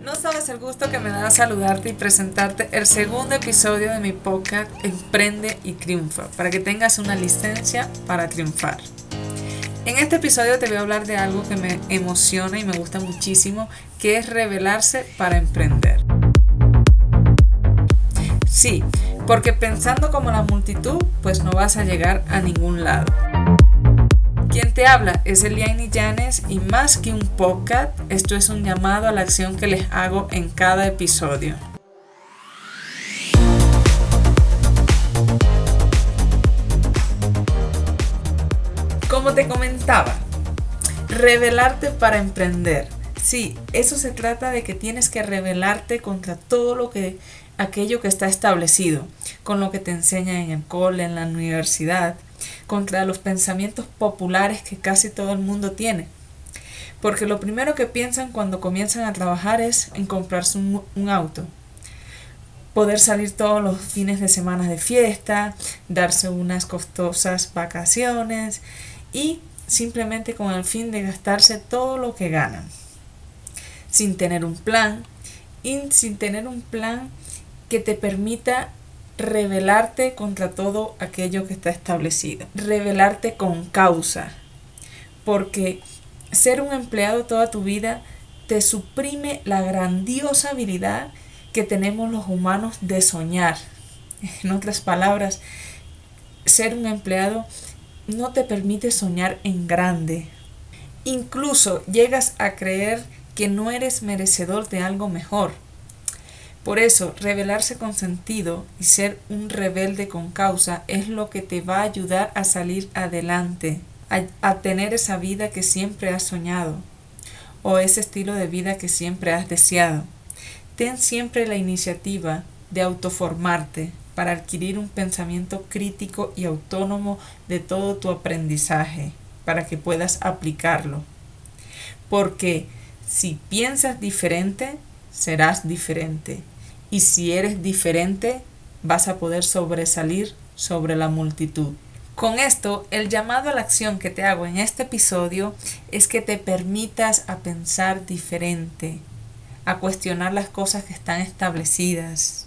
No sabes el gusto que me da saludarte y presentarte el segundo episodio de mi podcast Emprende y Triunfa, para que tengas una licencia para triunfar. En este episodio te voy a hablar de algo que me emociona y me gusta muchísimo, que es revelarse para emprender. Sí, porque pensando como la multitud, pues no vas a llegar a ningún lado. Quien te habla es Eliane Llanes y más que un podcast, esto es un llamado a la acción que les hago en cada episodio. Como te comentaba, revelarte para emprender. Sí, eso se trata de que tienes que revelarte contra todo lo que aquello que está establecido, con lo que te enseñan en el cole, en la universidad, contra los pensamientos populares que casi todo el mundo tiene. Porque lo primero que piensan cuando comienzan a trabajar es en comprarse un, auto. Poder salir todos los fines de semana de fiesta, darse unas costosas vacaciones y simplemente con el fin de gastarse todo lo que ganan. Sin tener un plan y sin tener un plan que te permita rebelarte contra todo aquello que está establecido. Rebelarte con causa. Porque ser un empleado toda tu vida te suprime la grandiosa habilidad que tenemos los humanos de soñar. En otras palabras, ser un empleado no te permite soñar en grande. Incluso llegas a creer que no eres merecedor de algo mejor por eso, rebelarse con sentido y ser un rebelde con causa es lo que te va a ayudar a salir adelante, a, tener esa vida que siempre has soñado o ese estilo de vida que siempre has deseado. Ten siempre la iniciativa de autoformarte para adquirir un pensamiento crítico y autónomo de todo tu aprendizaje, para que puedas aplicarlo. Porque si piensas diferente, serás diferente. Y si eres diferente, vas a poder sobresalir sobre la multitud. Con esto, el llamado a la acción que te hago en este episodio es que te permitas a pensar diferente, a cuestionar las cosas que están establecidas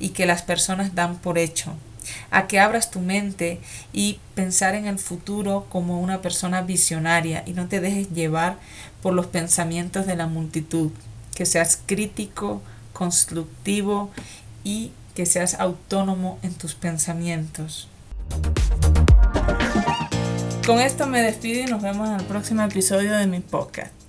y que las personas dan por hecho, a que abras tu mente y pensar en el futuro como una persona visionaria y no te dejes llevar por los pensamientos de la multitud que seas crítico, constructivo y que seas autónomo en tus pensamientos. Con esto me despido y nos vemos en el próximo episodio de mi podcast.